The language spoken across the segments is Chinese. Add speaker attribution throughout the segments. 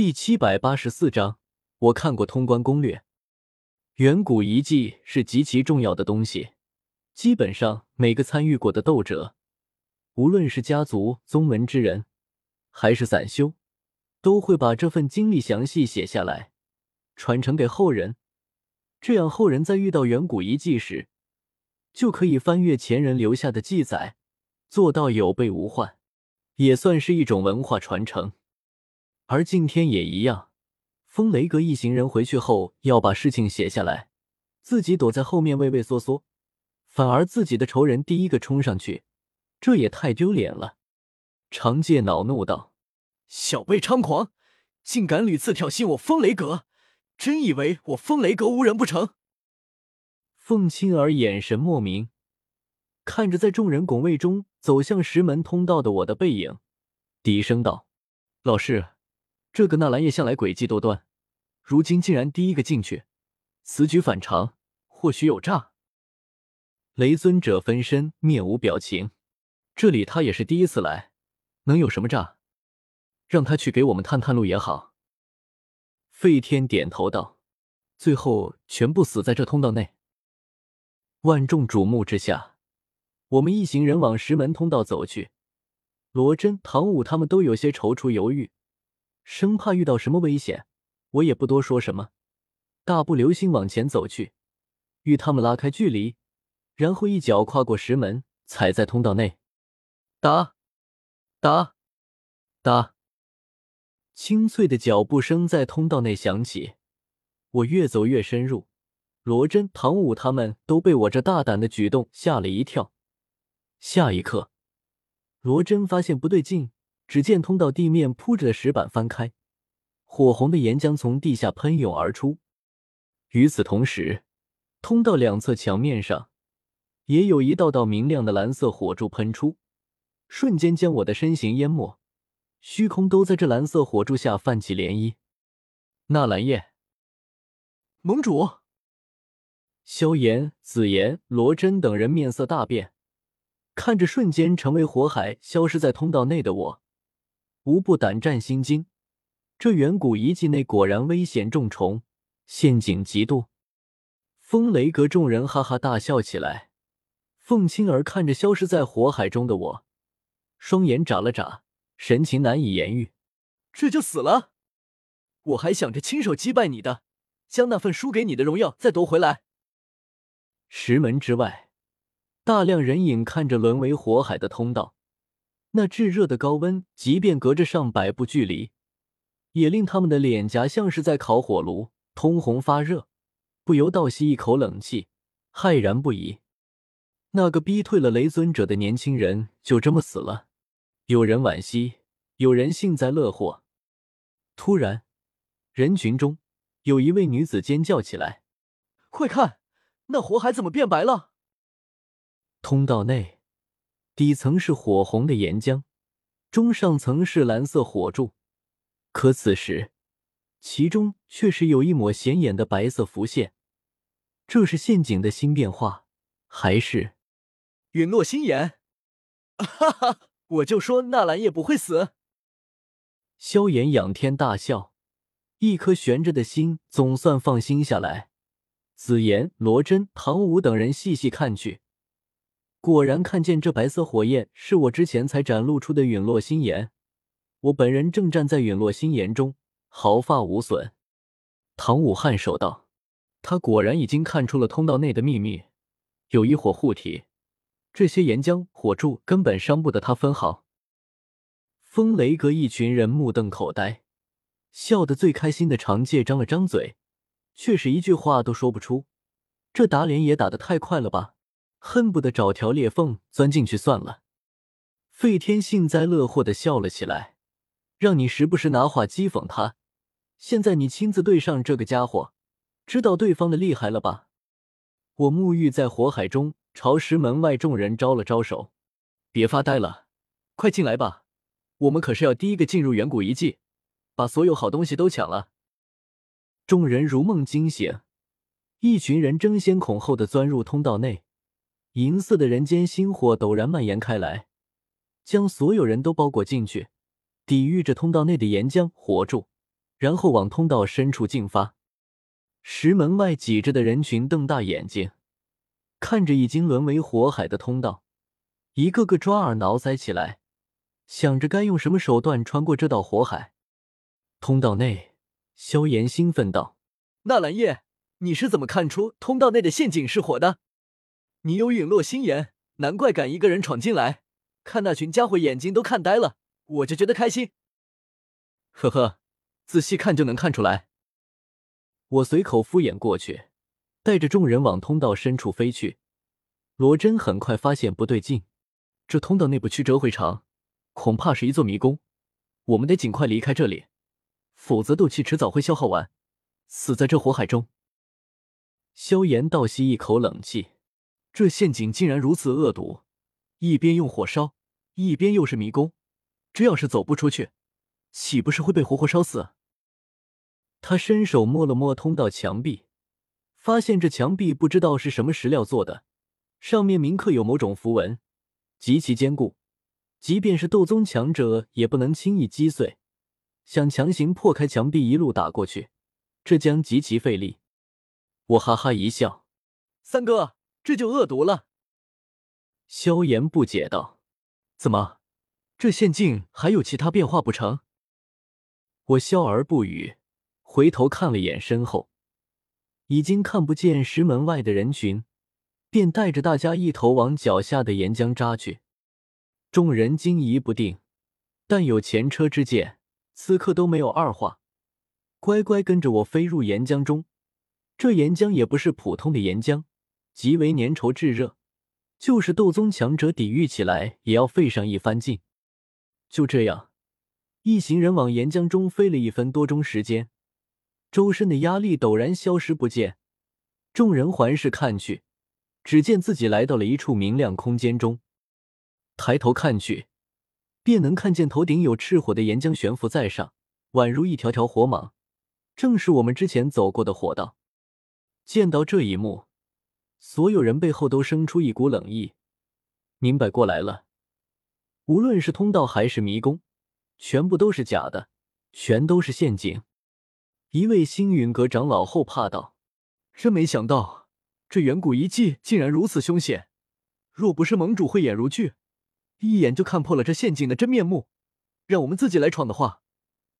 Speaker 1: 第七百八十四章，我看过通关攻略。远古遗迹是极其重要的东西，基本上每个参与过的斗者，无论是家族、宗门之人，还是散修，都会把这份经历详细写下来，传承给后人。这样后人在遇到远古遗迹时，就可以翻阅前人留下的记载，做到有备无患，也算是一种文化传承。而今天也一样，风雷阁一行人回去后要把事情写下来，自己躲在后面畏畏缩缩，反而自己的仇人第一个冲上去，这也太丢脸了。长介恼怒道：“
Speaker 2: 小辈猖狂，竟敢屡次挑衅我风雷阁，真以为我风雷阁无人不成？”
Speaker 1: 凤青儿眼神莫名，看着在众人拱卫中走向石门通道的我的背影，低声道：“老师。”这个纳兰叶向来诡计多端，如今竟然第一个进去，此举反常，或许有诈。雷尊者分身面无表情，这里他也是第一次来，能有什么诈？让他去给我们探探路也好。费天点头道：“最后全部死在这通道内。”万众瞩目之下，我们一行人往石门通道走去。罗真、唐武他们都有些踌躇犹豫。生怕遇到什么危险，我也不多说什么，大步流星往前走去，与他们拉开距离，然后一脚跨过石门，踩在通道内。哒，哒，哒，清脆的脚步声在通道内响起。我越走越深入，罗真、唐武他们都被我这大胆的举动吓了一跳。下一刻，罗真发现不对劲。只见通道地面铺着的石板翻开，火红的岩浆从地下喷涌而出。与此同时，通道两侧墙面上也有一道道明亮的蓝色火柱喷出，瞬间将我的身形淹没，虚空都在这蓝色火柱下泛起涟漪。纳兰叶，
Speaker 2: 盟主，
Speaker 1: 萧炎、紫妍、罗真等人面色大变，看着瞬间成为火海、消失在通道内的我。无不胆战心惊，这远古遗迹内果然危险重重，陷阱极多。风雷阁众人哈哈大笑起来。凤青儿看着消失在火海中的我，双眼眨了眨，神情难以言喻。
Speaker 2: 这就死了？我还想着亲手击败你的，将那份输给你的荣耀再夺回来。
Speaker 1: 石门之外，大量人影看着沦为火海的通道。那炙热的高温，即便隔着上百步距离，也令他们的脸颊像是在烤火炉，通红发热，不由倒吸一口冷气，骇然不已。那个逼退了雷尊者的年轻人就这么死了，有人惋惜，有人幸灾乐祸。突然，人群中有一位女子尖叫起来：“
Speaker 2: 快看，那火海怎么变白了？”
Speaker 1: 通道内。底层是火红的岩浆，中上层是蓝色火柱，可此时其中却是有一抹显眼的白色浮现。这是陷阱的新变化，还是
Speaker 2: 陨落心炎？哈哈，我就说纳兰叶不会死。
Speaker 1: 萧炎仰天大笑，一颗悬着的心总算放心下来。紫妍、罗真、唐舞等人细细看去。果然看见这白色火焰是我之前才展露出的陨落心炎，我本人正站在陨落心炎中，毫发无损。唐武颔首道：“他果然已经看出了通道内的秘密，有一火护体，这些岩浆火柱根本伤不得他分毫。”风雷阁一群人目瞪口呆，笑得最开心的长介张了张嘴，却是一句话都说不出。这打脸也打得太快了吧！恨不得找条裂缝钻进去算了。费天幸灾乐祸的笑了起来，让你时不时拿话讥讽他。现在你亲自对上这个家伙，知道对方的厉害了吧？我沐浴在火海中，朝石门外众人招了招手：“别发呆了，快进来吧！我们可是要第一个进入远古遗迹，把所有好东西都抢了。”众人如梦惊醒，一群人争先恐后的钻入通道内。银色的人间星火陡然蔓延开来，将所有人都包裹进去，抵御着通道内的岩浆火柱，然后往通道深处进发。石门外挤着的人群瞪大眼睛，看着已经沦为火海的通道，一个个抓耳挠腮起来，想着该用什么手段穿过这道火海。通道内，萧炎兴奋道：“
Speaker 2: 纳兰叶，你是怎么看出通道内的陷阱是火的？你有陨落心眼，难怪敢一个人闯进来。看那群家伙眼睛都看呆了，我就觉得开心。”
Speaker 1: 呵呵，仔细看就能看出来。我随口敷衍过去，带着众人往通道深处飞去。罗真很快发现不对劲，这通道内部曲折回肠，恐怕是一座迷宫。我们得尽快离开这里，否则斗气迟早会消耗完，死在这火海中。萧炎倒吸一口冷气，这陷阱竟然如此恶毒，一边用火烧，一边又是迷宫，这要是走不出去，岂不是会被活活烧死？他伸手摸了摸通道墙壁，发现这墙壁不知道是什么石料做的，上面铭刻有某种符文，极其坚固，即便是斗宗强者也不能轻易击碎。想强行破开墙壁一路打过去，这将极其费力。我哈哈一笑：“
Speaker 2: 三哥，这就恶毒了。”
Speaker 1: 萧炎不解道：“怎么，这陷阱还有其他变化不成？”我笑而不语。回头看了眼身后，已经看不见石门外的人群，便带着大家一头往脚下的岩浆扎去。众人惊疑不定，但有前车之鉴，此刻都没有二话，乖乖跟着我飞入岩浆中。这岩浆也不是普通的岩浆，极为粘稠炙热，就是斗宗强者抵御起来也要费上一番劲。就这样，一行人往岩浆中飞了一分多钟时间。周身的压力陡然消失不见，众人环视看去，只见自己来到了一处明亮空间中。抬头看去，便能看见头顶有炽火的岩浆悬浮在上，宛如一条条火蟒，正是我们之前走过的火道。见到这一幕，所有人背后都生出一股冷意，明白过来了。无论是通道还是迷宫，全部都是假的，全都是陷阱。一位星陨阁长老后怕道：“
Speaker 2: 真没想到，这远古遗迹竟然如此凶险。若不是盟主慧眼如炬，一眼就看破了这陷阱的真面目，让我们自己来闯的话，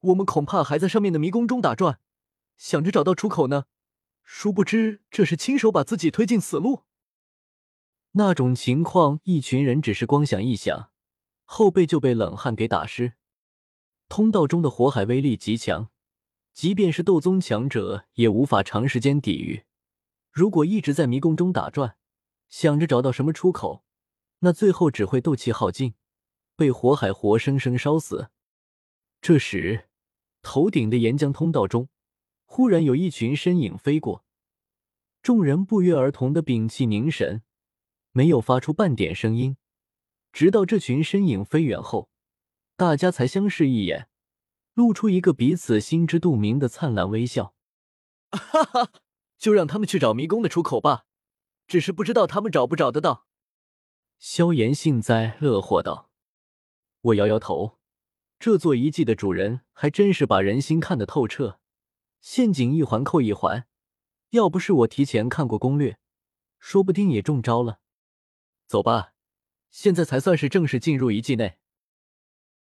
Speaker 2: 我们恐怕还在上面的迷宫中打转，想着找到出口呢。殊不知，这是亲手把自己推进死路。
Speaker 1: 那种情况，一群人只是光想一想，后背就被冷汗给打湿。通道中的火海威力极强。”即便是斗宗强者也无法长时间抵御。如果一直在迷宫中打转，想着找到什么出口，那最后只会斗气耗尽，被火海活生生烧死。这时，头顶的岩浆通道中，忽然有一群身影飞过，众人不约而同的屏气凝神，没有发出半点声音。直到这群身影飞远后，大家才相视一眼。露出一个彼此心知肚明的灿烂微笑，
Speaker 2: 哈哈，就让他们去找迷宫的出口吧，只是不知道他们找不找得到。
Speaker 1: 萧炎幸灾乐祸道：“我摇摇头，这座遗迹的主人还真是把人心看得透彻，陷阱一环扣一环，要不是我提前看过攻略，说不定也中招了。走吧，现在才算是正式进入遗迹内。”